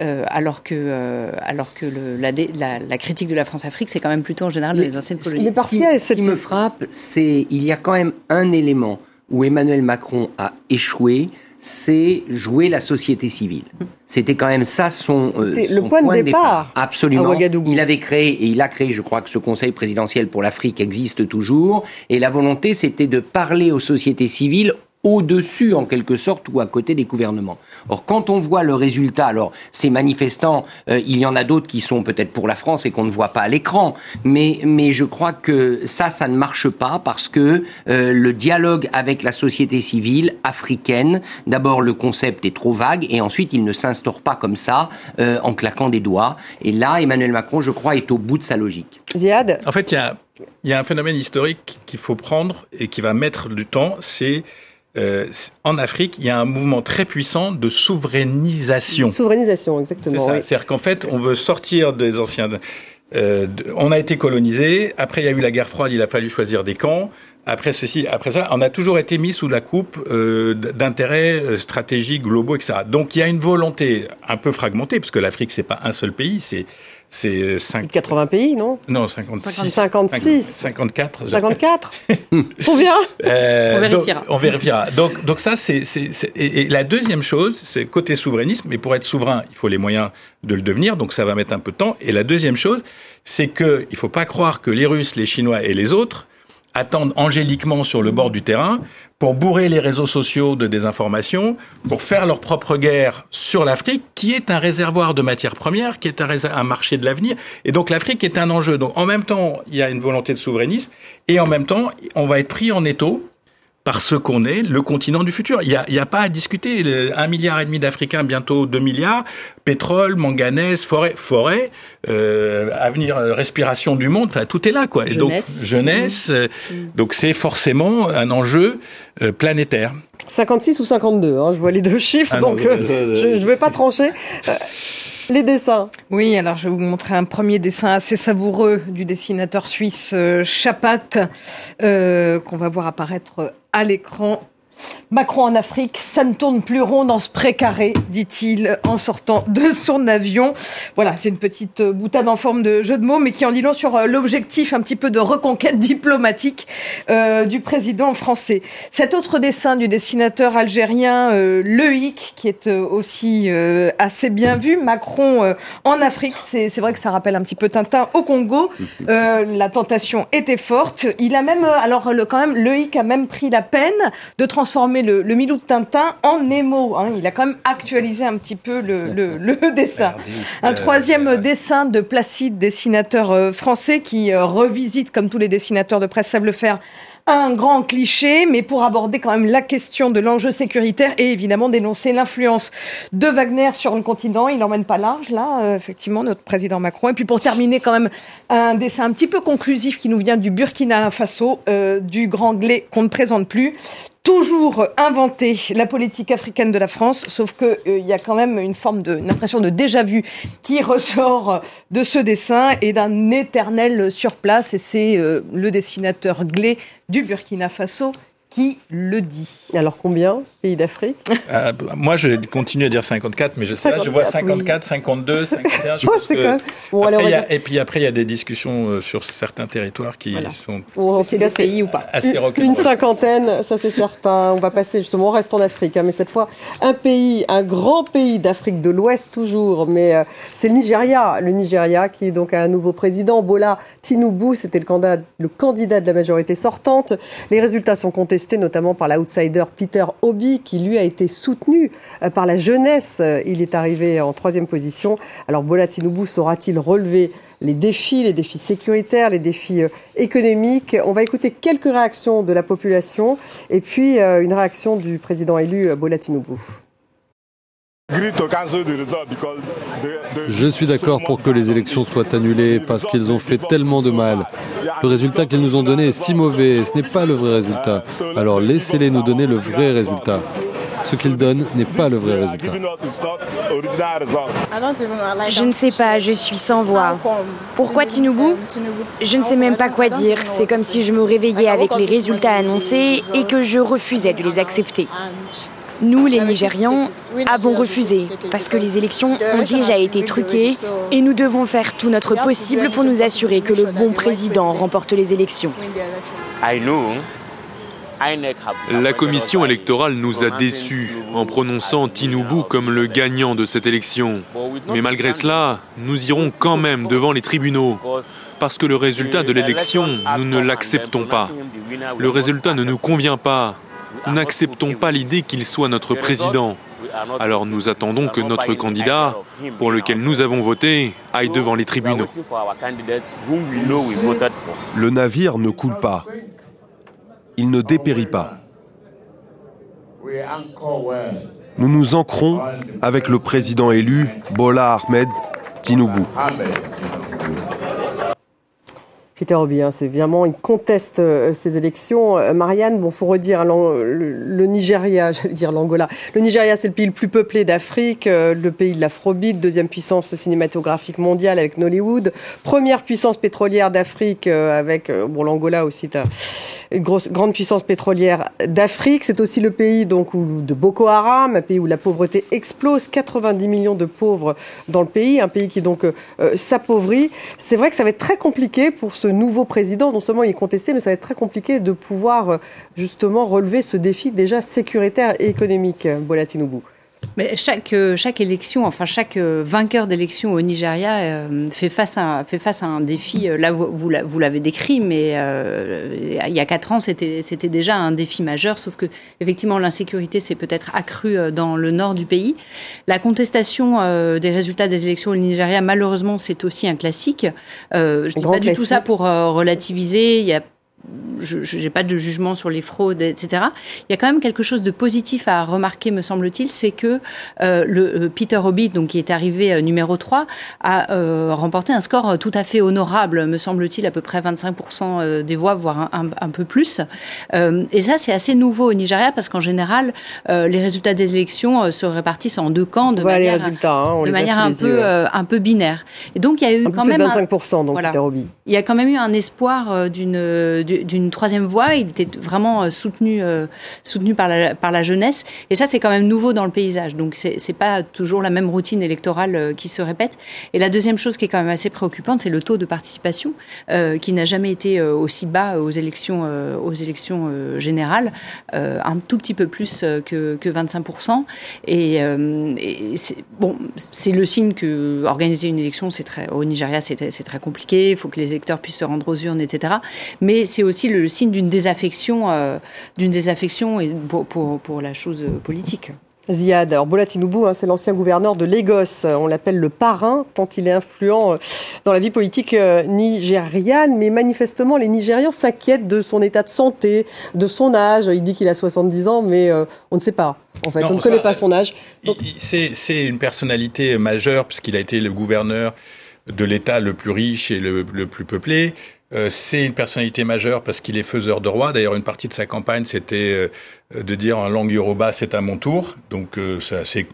alors que, alors que le, la, la, critique de la France-Afrique, c'est quand même plutôt en général les anciennes colonies. Mais parce ce qui me frappe, c'est il y a quand même un élément où Emmanuel Macron a échoué, c'est jouer la société civile. C'était quand même ça son, euh, le point, de départ. Absolument. Il avait créé et il a créé, je crois que ce Conseil présidentiel pour l'Afrique existe toujours. Et la volonté, c'était de parler aux sociétés civiles au-dessus, en quelque sorte, ou à côté des gouvernements. Or, quand on voit le résultat, alors ces manifestants, euh, il y en a d'autres qui sont peut-être pour la France et qu'on ne voit pas à l'écran, mais, mais je crois que ça, ça ne marche pas parce que euh, le dialogue avec la société civile africaine, d'abord le concept est trop vague et ensuite il ne s'instaure pas comme ça euh, en claquant des doigts. Et là, Emmanuel Macron, je crois, est au bout de sa logique. Ziad? En fait, il y a, y a un phénomène historique qu'il faut prendre et qui va mettre du temps, c'est euh, en Afrique, il y a un mouvement très puissant de souverainisation. Souverainisation, exactement. C'est C'est-à-dire qu'en fait, on veut sortir des anciens. Euh, on a été colonisé. Après, il y a eu la guerre froide. Il a fallu choisir des camps. Après ceci, après ça, on a toujours été mis sous la coupe euh, d'intérêts stratégiques globaux, etc. Donc, il y a une volonté un peu fragmentée, parce que l'Afrique, c'est pas un seul pays. C'est c'est 80 pays, non? Non, 56. 56. 54. 54 Combien euh, On vérifiera. on vérifiera. Donc, donc ça, c'est... Et, et, la deuxième chose, c'est côté souverainisme, mais pour être souverain, il faut les moyens de le devenir, donc ça va mettre un peu de temps. Et la deuxième chose, c'est qu'il ne faut pas croire que les Russes, les Chinois et les autres attendent angéliquement sur le bord du terrain pour bourrer les réseaux sociaux de désinformation, pour faire leur propre guerre sur l'Afrique, qui est un réservoir de matières premières, qui est un, marché de l'avenir. Et donc l'Afrique est un enjeu. Donc en même temps, il y a une volonté de souverainisme, et en même temps, on va être pris en étau parce qu'on est le continent du futur. Il n'y a, a, pas à discuter. Un milliard et demi d'Africains, bientôt deux milliards. Pétrole, manganèse, forêt, forêt, euh, avenir, euh, respiration du monde. Enfin, tout est là, quoi. Jeunesse. donc jeunesse. Euh, donc c'est forcément un enjeu euh, planétaire. 56 ou 52, hein, je vois les deux chiffres, ah donc je ne vais pas trancher. Les dessins. Oui, alors je vais vous montrer un premier dessin assez savoureux du dessinateur suisse Chapat, euh, qu'on va voir apparaître à l'écran Macron en Afrique, ça ne tourne plus rond dans ce précaré, dit-il en sortant de son avion. Voilà, c'est une petite euh, boutade en forme de jeu de mots, mais qui en dit long sur euh, l'objectif un petit peu de reconquête diplomatique euh, du président français. Cet autre dessin du dessinateur algérien euh, Lehic, qui est aussi assez bien vu, Macron en Afrique, c'est vrai que ça rappelle un petit peu Tintin au Congo. la tentation était forte. Il a même, alors le, quand même, Lehic a même pris la peine de transformer transformé le, le Milou de Tintin en Nemo. Hein. Il a quand même actualisé un petit peu le, le dessin. Un troisième dessin de Placide, dessinateur français, qui revisite, comme tous les dessinateurs de presse savent le faire, un grand cliché, mais pour aborder quand même la question de l'enjeu sécuritaire et évidemment dénoncer l'influence de Wagner sur le continent. Il n'emmène pas large, là, euh, effectivement, notre président Macron. Et puis pour terminer, quand même, un dessin un petit peu conclusif qui nous vient du Burkina Faso, euh, du grand glé qu'on ne présente plus toujours inventer la politique africaine de la France, sauf qu'il euh, y a quand même une forme de, impression de déjà-vu qui ressort de ce dessin et d'un éternel sur place. Et c'est le dessinateur Glé du Burkina Faso qui le dit. Alors combien pays d'Afrique euh, Moi, je continue à dire 54, mais je sais je vois 54, 52, 51. Je pense Et puis après, il y a des discussions euh, sur certains territoires qui sont oh, c'est des pays ou pas assez Une, une cinquantaine, ça c'est certain. On va passer justement, on reste en Afrique, hein, mais cette fois, un pays, un grand pays d'Afrique de l'Ouest toujours, mais euh, c'est le Nigeria. Le Nigeria qui donc a un nouveau président, Bola Tinubu, c'était le candidat, le candidat de la majorité sortante. Les résultats sont notamment par l'outsider Peter Obi qui lui a été soutenu euh, par la jeunesse. Il est arrivé en troisième position. Alors Bola Tinubu saura-t-il relever les défis, les défis sécuritaires, les défis euh, économiques? On va écouter quelques réactions de la population et puis euh, une réaction du président élu Bola Tinubu. Je suis d'accord pour que les élections soient annulées parce qu'ils ont fait tellement de mal. Le résultat qu'ils nous ont donné est si mauvais, ce n'est pas le vrai résultat. Alors laissez-les nous donner le vrai résultat. Ce qu'ils donnent n'est pas le vrai résultat. Je ne sais pas, je suis sans voix. Pourquoi Tinubu Je ne sais même pas quoi dire. C'est comme si je me réveillais avec les résultats annoncés et que je refusais de les accepter. Nous, les Nigérians, avons refusé parce que les élections ont déjà été truquées et nous devons faire tout notre possible pour nous assurer que le bon président remporte les élections. La commission électorale nous a déçus en prononçant Tinubu comme le gagnant de cette élection. Mais malgré cela, nous irons quand même devant les tribunaux parce que le résultat de l'élection, nous ne l'acceptons pas. Le résultat ne nous convient pas. Nous n'acceptons pas l'idée qu'il soit notre président. Alors nous attendons que notre candidat, pour lequel nous avons voté, aille devant les tribunaux. Le navire ne coule pas. Il ne dépérit pas. Nous nous ancrons avec le président élu, Bola Ahmed Tinubu. Peter Obi, hein, c'est évidemment, il conteste euh, ces élections. Euh, Marianne, bon, faut redire, le, Nigeria, j'allais dire l'Angola. Le Nigeria, c'est le pays le plus peuplé d'Afrique, euh, le pays de l'afrobeat, deuxième puissance cinématographique mondiale avec Nollywood, première puissance pétrolière d'Afrique avec, bon, l'Angola aussi, une grosse, grande puissance pétrolière d'Afrique. C'est aussi le pays donc où, de Boko Haram, un pays où la pauvreté explose, 90 millions de pauvres dans le pays, un pays qui donc s'appauvrit. C'est vrai que ça va être très compliqué pour ce nouveau président, non seulement il est contesté, mais ça va être très compliqué de pouvoir euh, justement relever ce défi déjà sécuritaire et économique, Bola Tinubu. Mais chaque, euh, chaque élection, enfin chaque euh, vainqueur d'élection au Nigeria fait, face à, fait face à un défi. Là, vous, vous l'avez décrit, mais il y a quatre ans, c'était déjà un défi majeur, sauf que effectivement l'insécurité s'est peut-être accrue dans le nord du pays. La contestation des résultats des élections au Nigeria, malheureusement, c'est aussi un classique. je ne dis pas du tout ça pour relativiser. Il y a je n'ai pas de jugement sur les fraudes, etc. Il y a quand même quelque chose de positif à remarquer, me semble-t-il, c'est que euh, le euh, Peter Hobbit, donc qui est arrivé euh, numéro 3, a remporté un score tout à fait honorable, me semble-t-il, à peu près 25% des voix, voire un, peu plus. et ça, c'est assez nouveau au Nigeria parce qu'en général, les résultats des élections se répartissent en deux camps de manière, hein, de manière un peu un peu binaire. Et donc il y a eu quand même 25% donc Peter Hobbit. Il y a quand même eu un espoir d'une d'une troisième voie. Il était vraiment euh, soutenu, euh, soutenu par la, par la jeunesse. Et ça, c'est quand même nouveau dans le paysage. Donc, c'est pas toujours la même routine électorale euh, qui se répète. Et la deuxième chose qui est quand même assez préoccupante, c'est le taux de participation qui n'a jamais été aussi bas aux élections, aux élections générales, un tout petit peu plus que, que 25%. Et, et c'est le signe que organiser une élection, c'est très au Nigeria, c'est très compliqué. Il faut que les électeurs puissent se rendre aux urnes, etc. Mais c'est aussi le signe d'une désaffection, d'une désaffection pour, pour, pour, la chose politique. Ziad, alors Bola hein, c'est l'ancien gouverneur de Lagos. On l'appelle le parrain, tant il est influent dans la vie politique nigériane. Mais manifestement, les Nigérians s'inquiètent de son état de santé, de son âge. Il dit qu'il a 70 ans, mais on ne sait pas. En fait, on ne connaît pas son âge. C'est une personnalité majeure, puisqu'il a été le gouverneur de l'État le plus riche et le, plus peuplé. Euh, c'est une personnalité majeure parce qu'il est faiseur de roi. D'ailleurs, une partie de sa campagne, c'était euh, de dire en langue yoruba, c'est à mon tour. Donc, euh, c'est assez,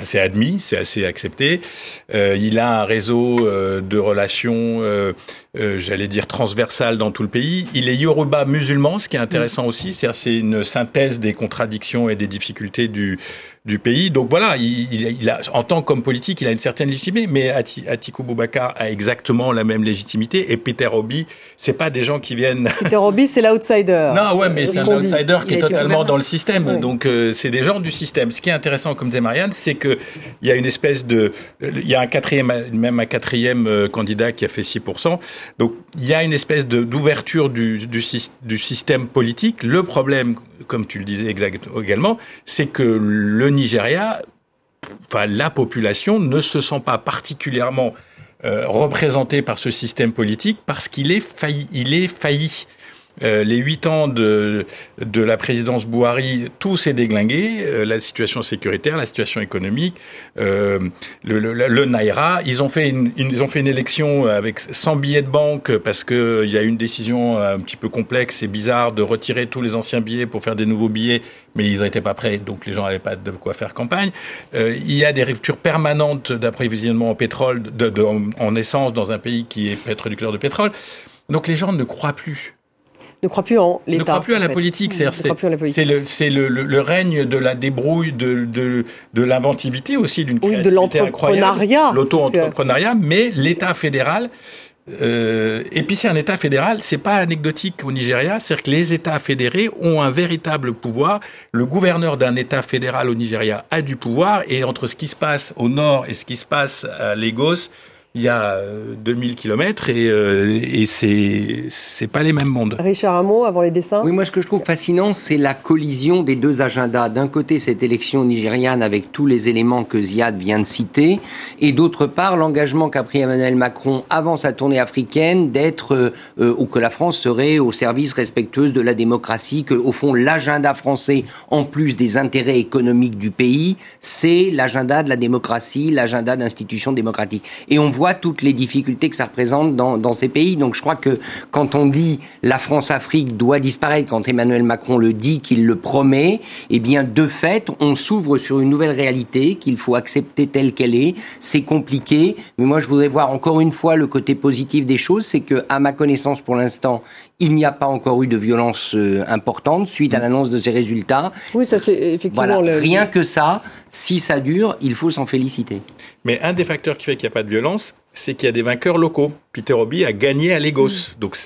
assez, admis, c'est assez accepté. il a un réseau de relations, j'allais dire, transversales dans tout le pays. Il est yoruba musulman, ce qui est intéressant aussi. C'est une synthèse des contradictions et des difficultés du, du pays. Donc voilà, il, a, en tant qu'homme politique, il a une certaine légitimité, mais Atikou Boubacar a exactement la même légitimité. Et Peter Obi, c'est pas des gens qui viennent. Peter Obi, c'est l'outsider. Non, ouais, mais c'est un outsider qui est totalement dans le système. Donc euh, c'est des gens du système. Ce qui est intéressant, comme disait Marianne, c'est que il y a une espèce de, il y a un quatrième, même un quatrième euh, candidat qui a fait 6%. Donc il y a une espèce de d'ouverture du, du, du système politique. Le problème comme tu le disais exact, également, c'est que le Nigeria, enfin la population ne se sent pas particulièrement euh, représentée par ce système politique parce qu'il est failli. Il est failli. Euh, les huit ans de, de la présidence Bouhari, tout s'est déglingué. Euh, la situation sécuritaire, la situation économique, euh, le, le, le, Naira. Ils ont fait une, ils ont fait une élection avec 100 billets de banque parce que il y a une décision un petit peu complexe et bizarre de retirer tous les anciens billets pour faire des nouveaux billets, mais ils n'étaient pas prêts, donc les gens n'avaient pas de quoi faire campagne. Euh, il y a des ruptures permanentes d'approvisionnement en pétrole, de, de, en essence dans un pays qui est producteur de pétrole. Donc les gens ne croient plus ne croit plus en l'État. Ne croit plus à la politique. C'est le, le, le, règne de la débrouille, de, de, de l'inventivité aussi, d'une oui, de l'entrepreneuriat. L'auto-entrepreneuriat, mais l'État fédéral. Euh, et puis c'est un État fédéral, c'est pas anecdotique au Nigeria, c'est-à-dire que les États fédérés ont un véritable pouvoir. Le gouverneur d'un État fédéral au Nigeria a du pouvoir, et entre ce qui se passe au nord et ce qui se passe à Lagos, il y a 2000 euh, kilomètres et, euh, et c'est c'est pas les mêmes mondes. Richard Hameau, avant les dessins? Oui, moi ce que je trouve fascinant, c'est la collision des deux agendas. D'un côté, cette élection nigériane avec tous les éléments que Ziad vient de citer, et d'autre part, l'engagement qu'a pris Emmanuel Macron avant sa tournée africaine d'être euh, ou que la France serait au service respectueuse de la démocratie, que au fond l'agenda français, en plus des intérêts économiques du pays, c'est l'agenda de la démocratie, l'agenda d'institutions démocratiques. Et on voit toutes les difficultés que ça représente dans, dans ces pays. Donc je crois que quand on dit la France-Afrique doit disparaître, quand Emmanuel Macron le dit, qu'il le promet, eh bien de fait, on s'ouvre sur une nouvelle réalité qu'il faut accepter telle qu'elle est. C'est compliqué, mais moi je voudrais voir encore une fois le côté positif des choses, c'est que à ma connaissance pour l'instant, il n'y a pas encore eu de violence euh, importante suite à mm. l'annonce de ces résultats. Oui, ça c'est effectivement. Rien que ça, si ça dure, il faut s'en féliciter. Mais un des facteurs qui fait qu'il n'y a pas de violence, c'est qu'il y a des vainqueurs locaux. Peter Obi a gagné à Lagos. Mm. Donc,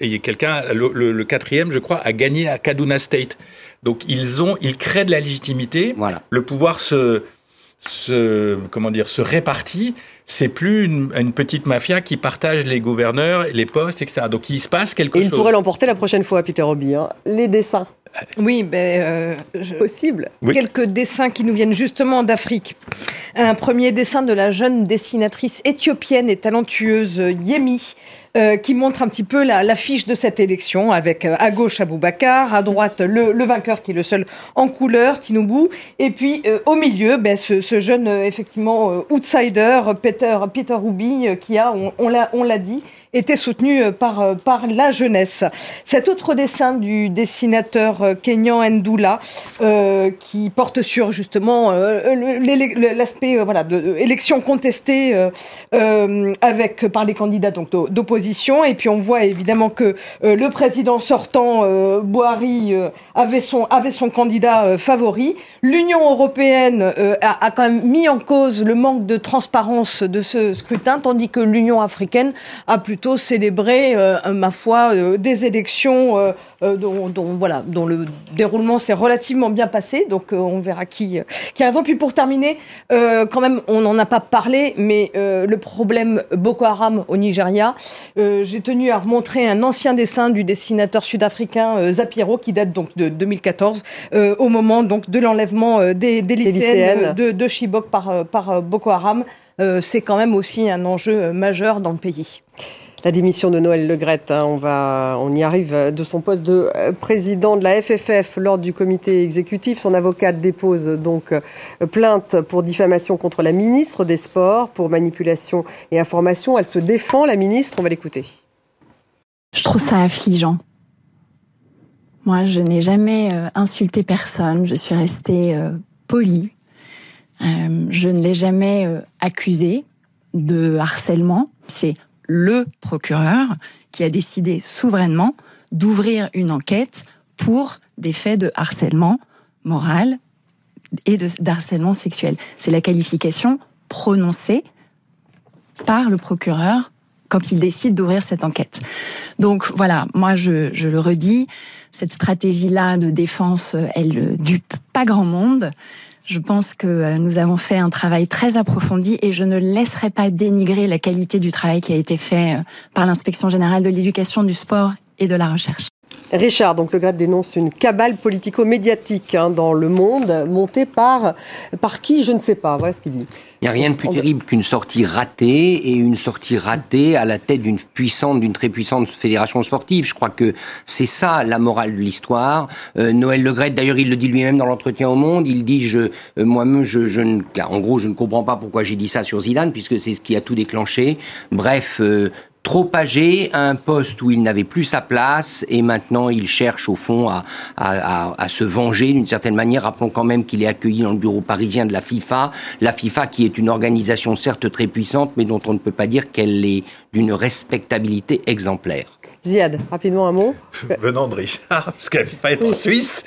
et quelqu'un, le, quatrième, je crois, a gagné à Kaduna State. Donc, ils ont, ils créent de la légitimité. Voilà. Le pouvoir se, se, comment dire, se répartit c'est plus une, petite mafia qui partage les gouverneurs, les postes, etc. Donc il se passe quelque Et chose. Il pourrait l'emporter la prochaine fois, Peter Obi. Hein. Les dessins. Oui, ben, euh, possible. Quelques dessins qui nous viennent justement d'Afrique. Un premier dessin de la jeune dessinatrice éthiopienne et talentueuse Yemi, euh, qui montre un petit peu la, fiche de cette élection, avec euh, à gauche Aboubacar, à droite le, le, vainqueur qui est le seul en couleur, Tinubu, et puis euh, au milieu, ben, ce, ce, jeune effectivement outsider, Peter, Peter Ruby, qui a, on, on l'a dit, était soutenu euh, par, euh, par la jeunesse. Cet autre dessin du dessinateur euh, Kenyan Ndoula, euh, qui porte sur justement l'aspect voilà, de, élection contestée avec, par les candidats donc d'opposition. Et puis on voit évidemment que le président sortant, Boari, avait, son, avait son candidat favori. L'Union européenne a, a quand même mis en cause le manque de transparence de ce scrutin, tandis que l'Union africaine a plutôt plutôt célébrer, ma foi, des élections dont, dont, voilà, dont le déroulement s'est relativement bien passé. Donc on verra qui, qui a raison. Puis pour terminer, quand même, on n'en a pas parlé, mais le problème Boko Haram au Nigeria, j'ai tenu à remontrer un ancien dessin du dessinateur sud-africain Zapiro qui date donc de 2014, au moment donc de l'enlèvement des, des, lycéennes, De, de, Chibok par, par Boko Haram. C'est quand même aussi un enjeu majeur dans le pays. La démission de Noël Legrette, hein, on, y arrive de son poste de euh, président de la FFF lors du comité exécutif. Son avocate dépose donc euh, plainte pour diffamation contre la ministre des Sports, pour manipulation et information. Elle se défend, la ministre, on va l'écouter. Je trouve ça affligeant. Moi, je n'ai jamais euh, insulté personne, je suis restée polie. je ne l'ai jamais accusé de harcèlement. C'est le procureur qui a décidé souverainement d'ouvrir une enquête pour des faits de harcèlement moral et de, harcèlement sexuel. C'est la qualification prononcée par le procureur quand il décide d'ouvrir cette enquête. Donc voilà, moi je, je le redis, cette stratégie-là de défense, elle dupe pas grand monde. Je pense que euh, nous avons fait un travail très approfondi et je ne laisserai pas dénigrer la qualité du travail qui a été fait euh, par l'inspection générale de l'éducation, du sport et de la recherche. Richard, donc le GRED dénonce une cabale politico-médiatique hein, dans le monde, montée par, par qui, je ne sais pas. Voilà ce qu'il dit. Il n'y a rien de plus terrible qu'une sortie ratée et une sortie ratée à la tête d'une puissante, d'une très puissante fédération sportive. Je crois que c'est ça la morale de l'histoire. Euh, Noël Legret, d'ailleurs, il le dit lui-même dans l'entretien au Monde. Il dit, je, euh, moi-même, je, je ne, en gros, je ne comprends pas pourquoi j'ai dit ça sur Zidane, puisque c'est ce qui a tout déclenché. Bref, euh, trop âgé un poste où il n'avait plus sa place et maintenant il cherche au fond à, à, à, se venger d'une certaine manière. Rappelons quand même qu'il est accueilli dans le bureau parisien de la FIFA, la FIFA qui est une organisation certes très puissante mais dont on ne peut pas dire qu'elle est d'une respectabilité exemplaire. Ziad, rapidement un mot. Venant de Richard, parce qu'elle FIFA est en Suisse.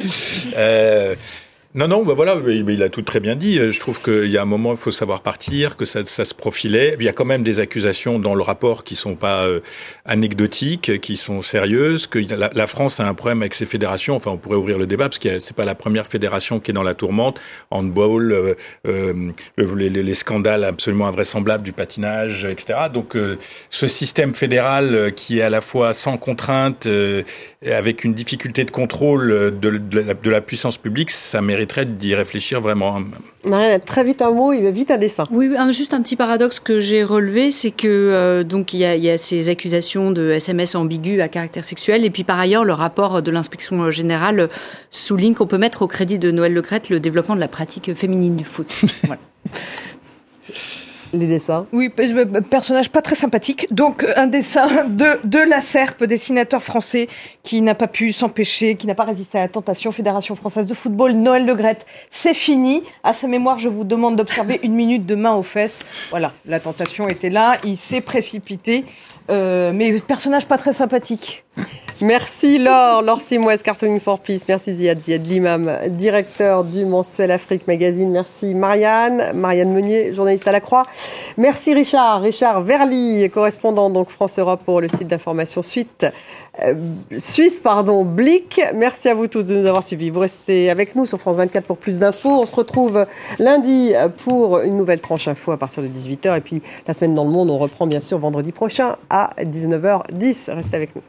Euh, non, non, bah voilà, il a tout très bien dit. Je trouve qu'il y a un moment, il faut savoir partir, que ça, se profilait. Il y a quand même des accusations dans le rapport qui sont pas euh, anecdotiques, qui sont sérieuses. Que la, France a un problème avec ses fédérations. Enfin, on pourrait ouvrir le débat parce que c'est pas la première fédération qui est dans la tourmente. Handball, euh, euh les, les, scandales absolument invraisemblables du patinage, etc. Donc, ce système fédéral qui est à la fois sans contrainte, avec une difficulté de contrôle de la puissance publique, ça mérite d'y réfléchir vraiment. Marianne, très vite un mot, il va vite un dessin. Oui, juste un petit paradoxe que j'ai relevé, c'est que euh, donc il y, a, ces accusations de SMS ambigus à caractère sexuel, et puis par ailleurs le rapport de l'inspection générale souligne qu'on peut mettre au crédit de Noël Lecrette le développement de la pratique féminine du foot. voilà les dessins. Oui, personnage pas très sympathique. Donc un dessin de, de la Serpe, dessinateur français, qui n'a pas pu s'empêcher, qui n'a pas résisté à la tentation. Fédération française de football, Noël Le Grette, c'est fini. À sa mémoire, je vous demande d'observer une minute de main aux fesses. Voilà, la tentation était là, il s'est précipité. Euh, mais personnage pas très sympathique. Merci Laure, Laure Simoes, Cartooning for Peace. Merci Ziad, Ziad Limam, directeur du mensuel Afrique Magazine. Merci Marianne, Marianne Meunier, journaliste à la Croix. Merci Richard, Richard Verly, correspondant donc France-Europe pour le site d'information Suite. Euh, Suisse, pardon, Blick. Merci à vous tous de nous avoir suivis. Vous restez avec nous sur France 24 pour plus d'infos. On se retrouve lundi pour une nouvelle tranche info à partir de 18h. Et puis la semaine dans le monde, on reprend bien sûr vendredi prochain à 19h10. Restez avec nous.